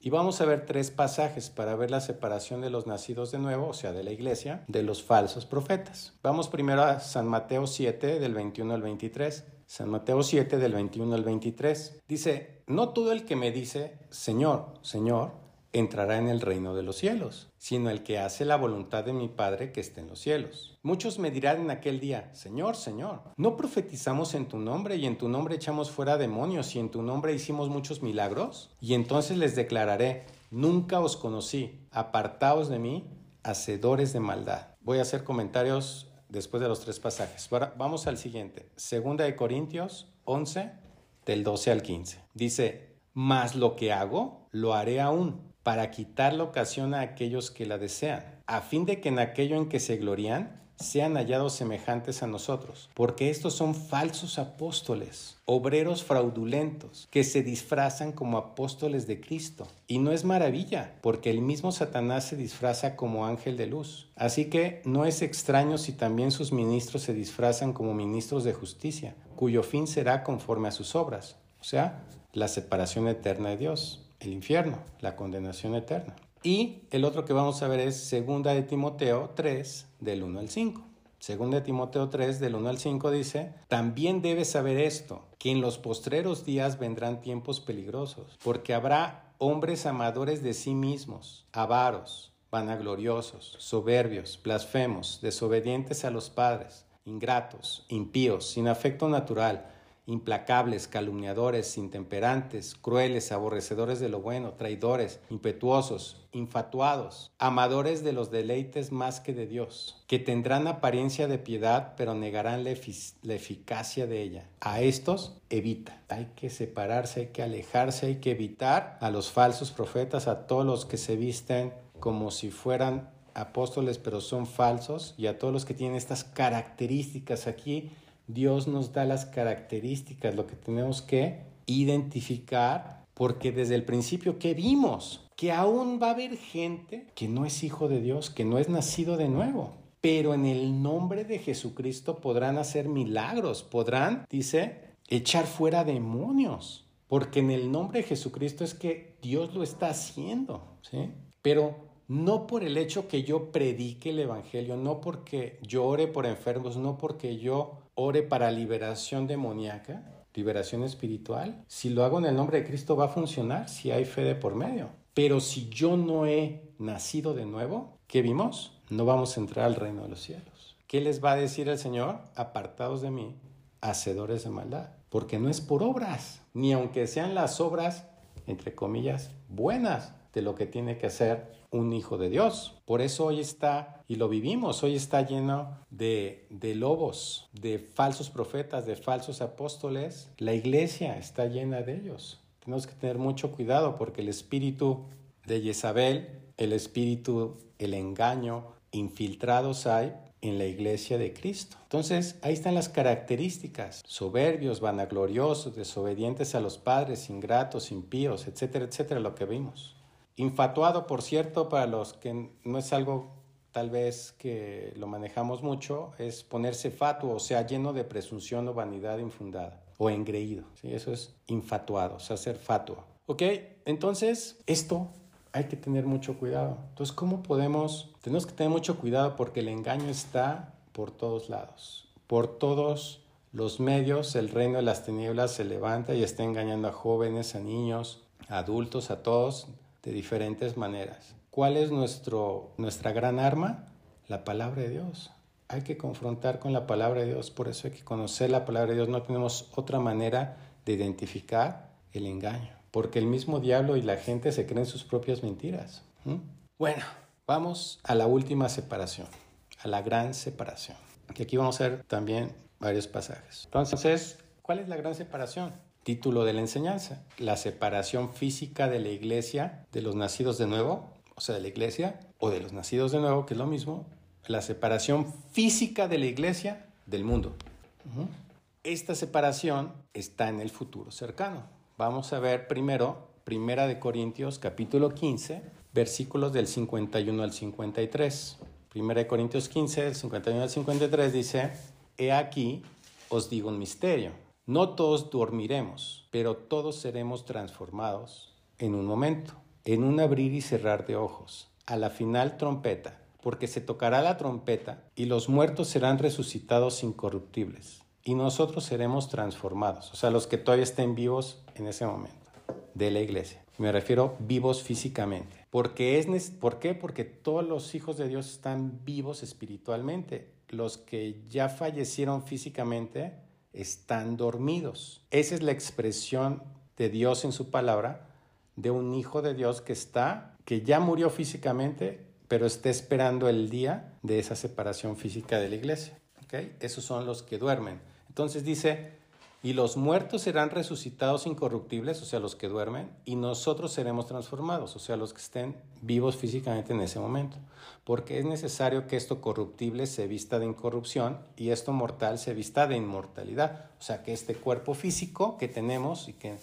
Y vamos a ver tres pasajes para ver la separación de los nacidos de nuevo, o sea, de la iglesia, de los falsos profetas. Vamos primero a San Mateo 7, del 21 al 23. San Mateo 7, del 21 al 23. Dice, no todo el que me dice, Señor, Señor, entrará en el reino de los cielos, sino el que hace la voluntad de mi Padre que está en los cielos. Muchos me dirán en aquel día, Señor, Señor, ¿no profetizamos en tu nombre y en tu nombre echamos fuera demonios y en tu nombre hicimos muchos milagros? Y entonces les declararé, nunca os conocí, apartaos de mí, hacedores de maldad. Voy a hacer comentarios después de los tres pasajes. vamos al siguiente, Segunda de Corintios 11, del 12 al 15. Dice, mas lo que hago, lo haré aún para quitar la ocasión a aquellos que la desean, a fin de que en aquello en que se glorían sean hallados semejantes a nosotros, porque estos son falsos apóstoles, obreros fraudulentos, que se disfrazan como apóstoles de Cristo. Y no es maravilla, porque el mismo Satanás se disfraza como ángel de luz. Así que no es extraño si también sus ministros se disfrazan como ministros de justicia, cuyo fin será conforme a sus obras, o sea, la separación eterna de Dios el infierno, la condenación eterna. Y el otro que vamos a ver es segunda de Timoteo 3, del 1 al 5. Segunda de Timoteo 3, del 1 al 5 dice, también debes saber esto, que en los postreros días vendrán tiempos peligrosos, porque habrá hombres amadores de sí mismos, avaros, vanagloriosos, soberbios, blasfemos, desobedientes a los padres, ingratos, impíos, sin afecto natural, implacables, calumniadores, intemperantes, crueles, aborrecedores de lo bueno, traidores, impetuosos, infatuados, amadores de los deleites más que de Dios, que tendrán apariencia de piedad, pero negarán la, eficacia de ella. A estos evita. Hay que separarse, hay que alejarse, hay que evitar a los falsos profetas, a todos los que se visten como si fueran apóstoles, pero son falsos, y a todos los que tienen estas características aquí Dios nos da las características, lo que tenemos que identificar, porque desde el principio, ¿qué vimos? Que aún va a haber gente que no es hijo de Dios, que no es nacido de nuevo. Pero en el nombre de Jesucristo podrán hacer milagros, podrán, dice, echar fuera demonios. Porque en el nombre de Jesucristo es que Dios lo está haciendo, ¿sí? Pero no por el hecho que yo predique el Evangelio, no porque yo ore por enfermos, no porque yo ore para liberación demoníaca, liberación espiritual. Si lo hago en el nombre de Cristo va a funcionar si hay fe de por medio. Pero si yo no he nacido de nuevo, ¿qué vimos? No vamos a entrar al reino de los cielos. ¿Qué les va a decir el Señor? Apartados de mí, hacedores de maldad. Porque no es por obras, ni aunque sean las obras, entre comillas, buenas de lo que tiene que hacer un hijo de Dios. Por eso hoy está, y lo vivimos, hoy está lleno de, de lobos, de falsos profetas, de falsos apóstoles. La iglesia está llena de ellos. Tenemos que tener mucho cuidado porque el espíritu de Jezabel, el espíritu, el engaño, infiltrados hay en la iglesia de Cristo. Entonces, ahí están las características. Soberbios, vanagloriosos, desobedientes a los padres, ingratos, impíos, etcétera, etcétera, lo que vimos. Infatuado, por cierto, para los que no es algo tal vez que lo manejamos mucho, es ponerse fatuo, o sea, lleno de presunción o vanidad infundada, o engreído. ¿sí? Eso es infatuado, o sea, ser fatuo. ¿Ok? Entonces, esto hay que tener mucho cuidado. Entonces, ¿cómo podemos? Tenemos que tener mucho cuidado porque el engaño está por todos lados, por todos los medios. El reino de las tinieblas se levanta y está engañando a jóvenes, a niños, a adultos, a todos de diferentes maneras. ¿Cuál es nuestro, nuestra gran arma? La palabra de Dios. Hay que confrontar con la palabra de Dios, por eso hay que conocer la palabra de Dios. No tenemos otra manera de identificar el engaño porque el mismo diablo y la gente se creen sus propias mentiras. Bueno, vamos a la última separación, a la gran separación. Y aquí vamos a ver también varios pasajes. Entonces, ¿cuál es la gran separación? Título de la enseñanza, la separación física de la iglesia de los nacidos de nuevo, o sea, de la iglesia, o de los nacidos de nuevo, que es lo mismo, la separación física de la iglesia del mundo. Esta separación está en el futuro cercano. Vamos a ver primero Primera de Corintios capítulo 15, versículos del 51 al 53. Primera de Corintios 15, del 51 al 53 dice, He aquí, os digo un misterio. No todos dormiremos, pero todos seremos transformados en un momento, en un abrir y cerrar de ojos, a la final trompeta, porque se tocará la trompeta y los muertos serán resucitados incorruptibles y nosotros seremos transformados, o sea, los que todavía estén vivos en ese momento de la iglesia. Me refiero vivos físicamente. Porque es, ¿Por qué? Porque todos los hijos de Dios están vivos espiritualmente. Los que ya fallecieron físicamente están dormidos. Esa es la expresión de Dios en su palabra de un hijo de Dios que está, que ya murió físicamente, pero está esperando el día de esa separación física de la iglesia. ¿Okay? Esos son los que duermen. Entonces dice, y los muertos serán resucitados incorruptibles, o sea, los que duermen, y nosotros seremos transformados, o sea, los que estén vivos físicamente en ese momento. Porque es necesario que esto corruptible se vista de incorrupción y esto mortal se vista de inmortalidad. O sea, que este cuerpo físico que tenemos y que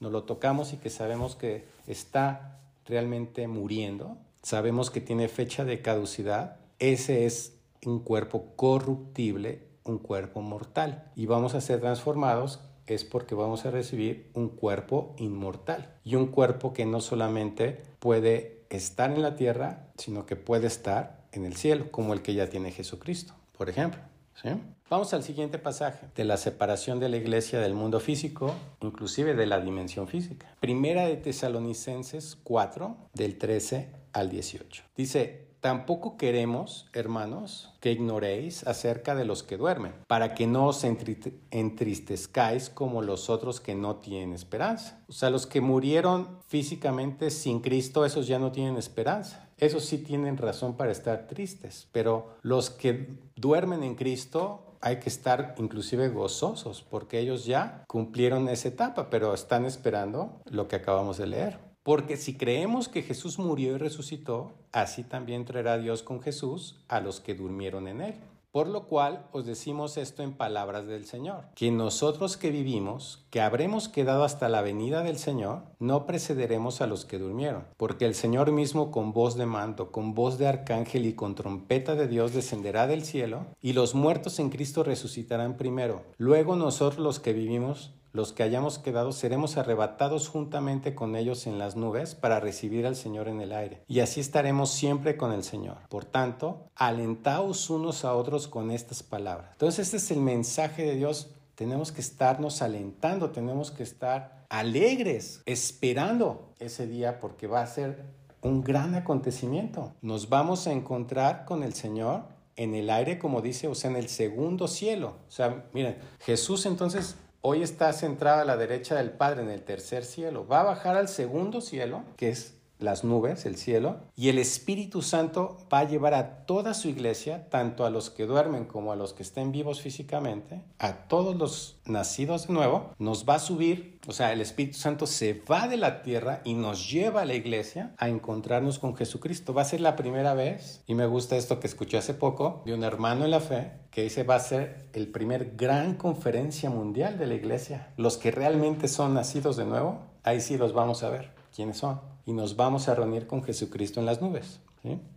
nos lo tocamos y que sabemos que está realmente muriendo, sabemos que tiene fecha de caducidad, ese es un cuerpo corruptible un cuerpo mortal y vamos a ser transformados es porque vamos a recibir un cuerpo inmortal y un cuerpo que no solamente puede estar en la tierra, sino que puede estar en el cielo, como el que ya tiene Jesucristo, por ejemplo. ¿sí? Vamos al siguiente pasaje de la separación de la iglesia del mundo físico, inclusive de la dimensión física. Primera de Tesalonicenses 4, del 13 al 18. Dice, Tampoco queremos, hermanos, que ignoréis acerca de los que duermen, para que no os entristezcáis como los otros que no tienen esperanza. O sea, los que murieron físicamente sin Cristo, esos ya no tienen esperanza. Esos sí tienen razón para estar tristes, pero los que duermen en Cristo hay que estar inclusive gozosos porque ellos ya cumplieron esa etapa, pero están esperando lo que acabamos de leer. Porque si creemos que Jesús murió y resucitó, así también traerá Dios con Jesús a los que durmieron en él. Por lo cual os decimos esto en palabras del Señor, que nosotros que vivimos, que habremos quedado hasta la venida del Señor, no precederemos a los que durmieron, porque el Señor mismo con voz de mando, con voz de arcángel y con trompeta de Dios descenderá del cielo, y los muertos en Cristo resucitarán primero. Luego nosotros los que vivimos los que hayamos quedado seremos arrebatados juntamente con ellos en las nubes para recibir al Señor en el aire. Y así estaremos siempre con el Señor. Por tanto, alentaos unos a otros con estas palabras. Entonces, este es el mensaje de Dios. Tenemos que estarnos alentando, tenemos que estar alegres, esperando ese día porque va a ser un gran acontecimiento. Nos vamos a encontrar con el Señor en el aire, como dice, o sea, en el segundo cielo. O sea, miren, Jesús entonces hoy está centrado a la derecha del Padre en el tercer cielo. Va a bajar al segundo cielo, que es las nubes, el cielo, y el Espíritu Santo va a llevar a toda su iglesia, tanto a los que duermen como a los que estén vivos físicamente, a todos los nacidos de nuevo, nos va a subir, o sea, el Espíritu Santo se va de la tierra y nos lleva a la iglesia a encontrarnos con Jesucristo. Va a ser la primera vez, y me gusta esto que escuché hace poco, de un hermano en la fe, que dice va a ser el primer gran conferencia mundial de la iglesia. Los que realmente son nacidos de nuevo, ahí sí los vamos a ver. ¿Quiénes son? Y nos vamos a reunir con Jesucristo en las nubes.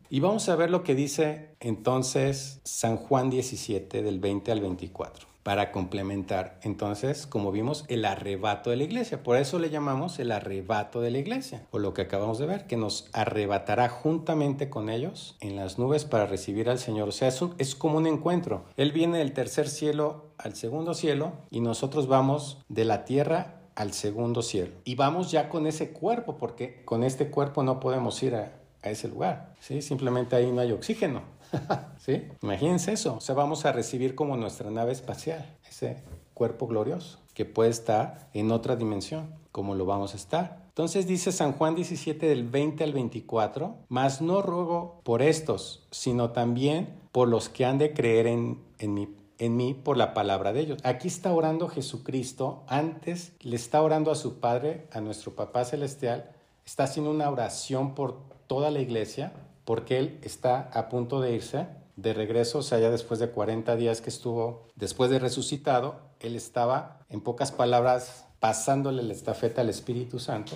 Y vamos a ver lo que dice entonces San Juan 17 del 20 al 24 para complementar entonces, como vimos, el arrebato de la iglesia. Por eso le llamamos el arrebato de la iglesia, o lo que acabamos de ver, que nos arrebatará juntamente con ellos en las nubes para recibir al Señor. O sea, es, es como un encuentro. Él viene del tercer cielo al segundo cielo y nosotros vamos de la tierra al segundo cielo. Y vamos ya con ese cuerpo, porque con este cuerpo no podemos ir a, ese lugar, ¿sí? Simplemente ahí no hay oxígeno, ¿sí? Imagínense eso, o sea, vamos a recibir como nuestra nave espacial, ese cuerpo glorioso, que puede estar en otra dimensión, como lo vamos a estar. Entonces dice San Juan 17 del 20 al 24, mas no ruego por estos, sino también por los que han de creer en, en mi en mí por la palabra de ellos. Aquí está orando Jesucristo, antes le está orando a su Padre, a nuestro Papá Celestial, está haciendo una oración por toda la iglesia, porque Él está a punto de irse de regreso, o sea, ya después de 40 días que estuvo, después de resucitado, Él estaba, en pocas palabras, pasándole la estafeta al Espíritu Santo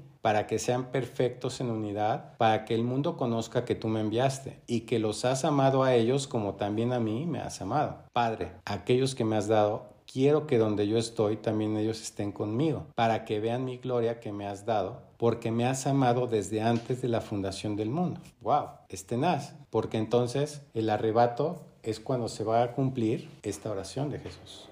para que sean perfectos en unidad, para que el mundo conozca que tú me enviaste y que los has amado a ellos como también a mí me has amado. Padre, aquellos que me has dado, quiero que donde yo estoy también ellos estén conmigo, para que vean mi gloria que me has dado, porque me has amado desde antes de la fundación del mundo. ¡Wow! Es tenaz, porque entonces el arrebato es cuando se va a cumplir esta oración de Jesús.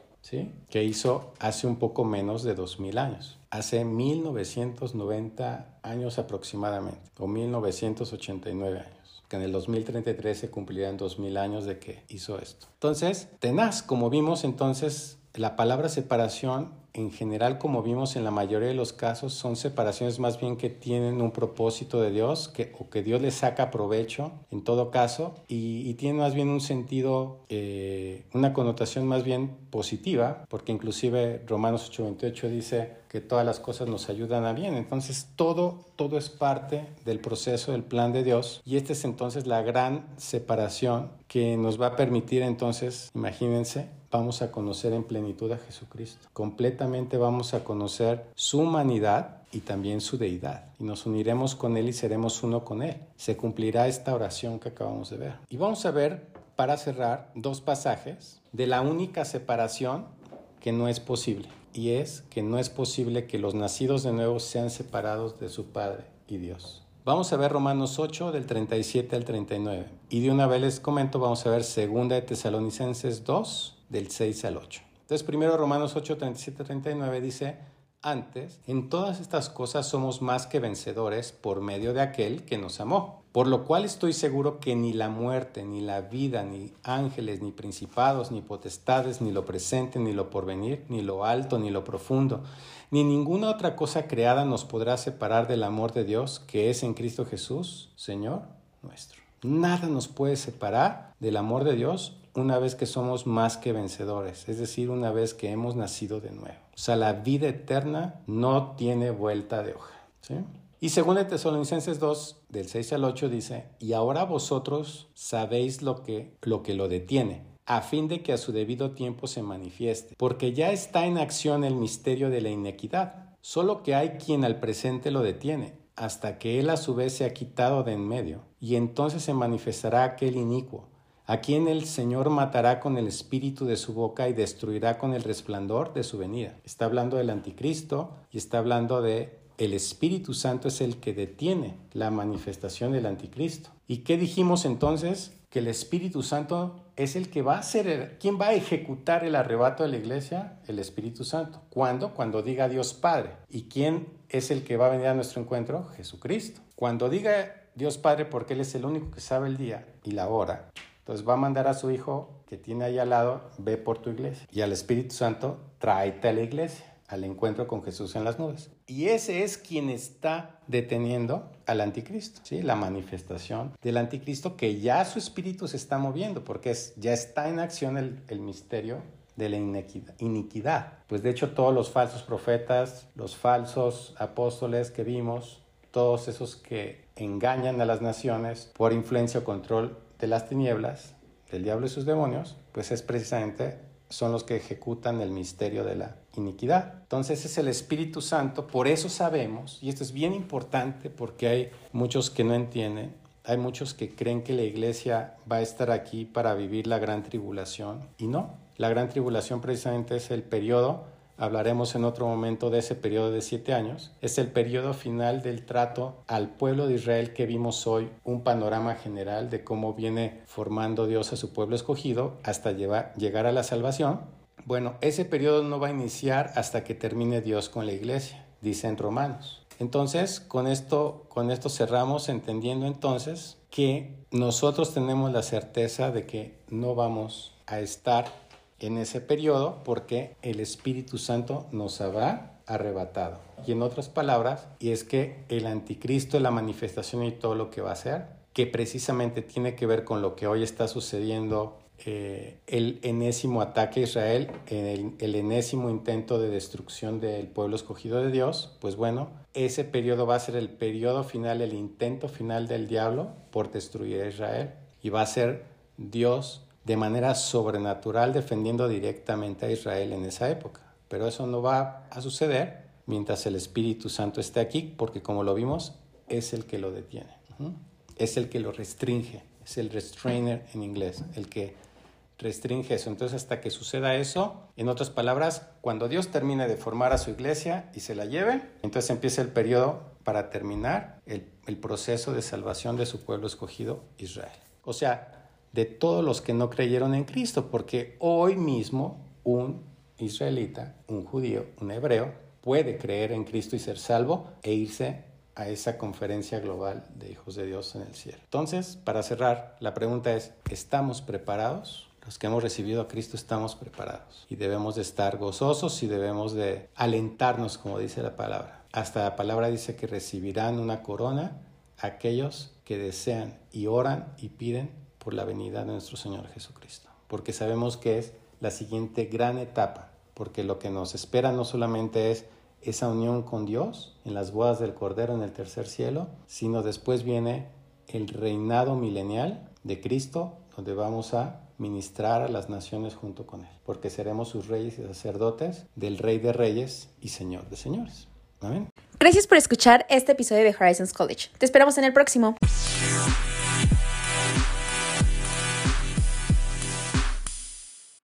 Que hizo hace un poco menos de dos mil años hace 1990 años aproximadamente, o 1989 años, que en el 2033 se cumplirán 2000 años de que hizo esto. Entonces, tenaz, como vimos entonces, la palabra separación en general, como vimos en la mayoría de los casos, son separaciones más bien que tienen un propósito de Dios que, o que Dios le saca provecho en todo caso y, y tiene más bien un sentido, eh, una connotación más bien positiva, porque inclusive Romanos 8:28 dice que todas las cosas nos ayudan a bien. Entonces todo, todo es parte del proceso, del plan de Dios y esta es entonces la gran separación que nos va a permitir entonces, imagínense, vamos a conocer en plenitud a Jesucristo. Completamente vamos a conocer su humanidad y también su deidad. Y nos uniremos con Él y seremos uno con Él. Se cumplirá esta oración que acabamos de ver. Y vamos a ver, para cerrar, dos pasajes de la única separación que no es posible. Y es que no es posible que los nacidos de nuevo sean separados de su Padre y Dios. Vamos a ver Romanos 8 del 37 al 39. Y de una vez les comento, vamos a ver 2 de Tesalonicenses 2 del 6 al 8. Entonces, primero Romanos 8, 37, 39 dice, antes, en todas estas cosas somos más que vencedores por medio de aquel que nos amó. Por lo cual estoy seguro que ni la muerte, ni la vida, ni ángeles, ni principados, ni potestades, ni lo presente, ni lo porvenir, ni lo alto, ni lo profundo, ni ninguna otra cosa creada nos podrá separar del amor de Dios que es en Cristo Jesús, Señor nuestro. Nada nos puede separar del amor de Dios una vez que somos más que vencedores, es decir, una vez que hemos nacido de nuevo. O sea, la vida eterna no tiene vuelta de hoja. Y según el Tesalonicenses 2, del 6 al 8, dice, y ahora vosotros sabéis lo que, lo que lo detiene, a fin de que a su debido tiempo se manifieste, porque ya está en acción el misterio de la inequidad, solo que hay quien al presente lo detiene, hasta que él a su vez se ha quitado de en medio, y entonces se manifestará aquel inicuo a quien el Señor matará con el espíritu de su boca y destruirá con el resplandor de su venida. Está hablando del anticristo y está hablando de el Espíritu Santo es el que detiene la manifestación del anticristo. ¿Y qué dijimos entonces? Que el Espíritu Santo es el que va a ser, ¿quién va a ejecutar el arrebato de la iglesia? El Espíritu Santo. ¿Cuándo? Cuando diga Dios Padre. ¿Y quién es el que va a venir a nuestro encuentro? Jesucristo. Cuando diga Dios Padre, porque Él es el único que sabe el día y la hora, entonces va a mandar a su Hijo que tiene ahí al lado, ve por tu iglesia. Y al Espíritu Santo, tráete a la iglesia al encuentro con Jesús en las nubes. Y ese es quien está deteniendo al anticristo, ¿sí? la manifestación del anticristo que ya su espíritu se está moviendo, porque es, ya está en acción el, el misterio de la iniquidad. Pues de hecho todos los falsos profetas, los falsos apóstoles que vimos, todos esos que engañan a las naciones por influencia o control de las tinieblas, del diablo y sus demonios, pues es precisamente son los que ejecutan el misterio de la iniquidad. Entonces es el Espíritu Santo, por eso sabemos, y esto es bien importante porque hay muchos que no entienden, hay muchos que creen que la iglesia va a estar aquí para vivir la gran tribulación y no. La gran tribulación precisamente es el periodo hablaremos en otro momento de ese periodo de siete años, es el periodo final del trato al pueblo de Israel que vimos hoy, un panorama general de cómo viene formando Dios a su pueblo escogido hasta llegar a la salvación. Bueno, ese periodo no va a iniciar hasta que termine Dios con la iglesia, dice en Romanos. Entonces, con esto, con esto cerramos entendiendo entonces que nosotros tenemos la certeza de que no vamos a estar en ese periodo porque el Espíritu Santo nos habrá arrebatado. Y en otras palabras, y es que el anticristo, la manifestación y todo lo que va a hacer, que precisamente tiene que ver con lo que hoy está sucediendo, eh, el enésimo ataque a Israel, el, el enésimo intento de destrucción del pueblo escogido de Dios, pues bueno, ese periodo va a ser el periodo final, el intento final del diablo por destruir a Israel. Y va a ser Dios de manera sobrenatural defendiendo directamente a Israel en esa época. Pero eso no va a suceder mientras el Espíritu Santo esté aquí, porque como lo vimos, es el que lo detiene, es el que lo restringe, es el restrainer en inglés, el que restringe eso. Entonces, hasta que suceda eso, en otras palabras, cuando Dios termine de formar a su iglesia y se la lleve, entonces empieza el periodo para terminar el, el proceso de salvación de su pueblo escogido, Israel. O sea, de todos los que no creyeron en Cristo, porque hoy mismo un israelita, un judío, un hebreo, puede creer en Cristo y ser salvo e irse a esa conferencia global de hijos de Dios en el cielo. Entonces, para cerrar, la pregunta es, ¿estamos preparados? Los que hemos recibido a Cristo estamos preparados y debemos de estar gozosos y debemos de alentarnos, como dice la palabra. Hasta la palabra dice que recibirán una corona aquellos que desean y oran y piden por la venida de nuestro Señor Jesucristo, porque sabemos que es la siguiente gran etapa, porque lo que nos espera no solamente es esa unión con Dios en las bodas del Cordero en el tercer cielo, sino después viene el reinado milenial de Cristo, donde vamos a ministrar a las naciones junto con Él, porque seremos sus reyes y sacerdotes del Rey de Reyes y Señor de Señores. Amén. Gracias por escuchar este episodio de Horizons College. Te esperamos en el próximo.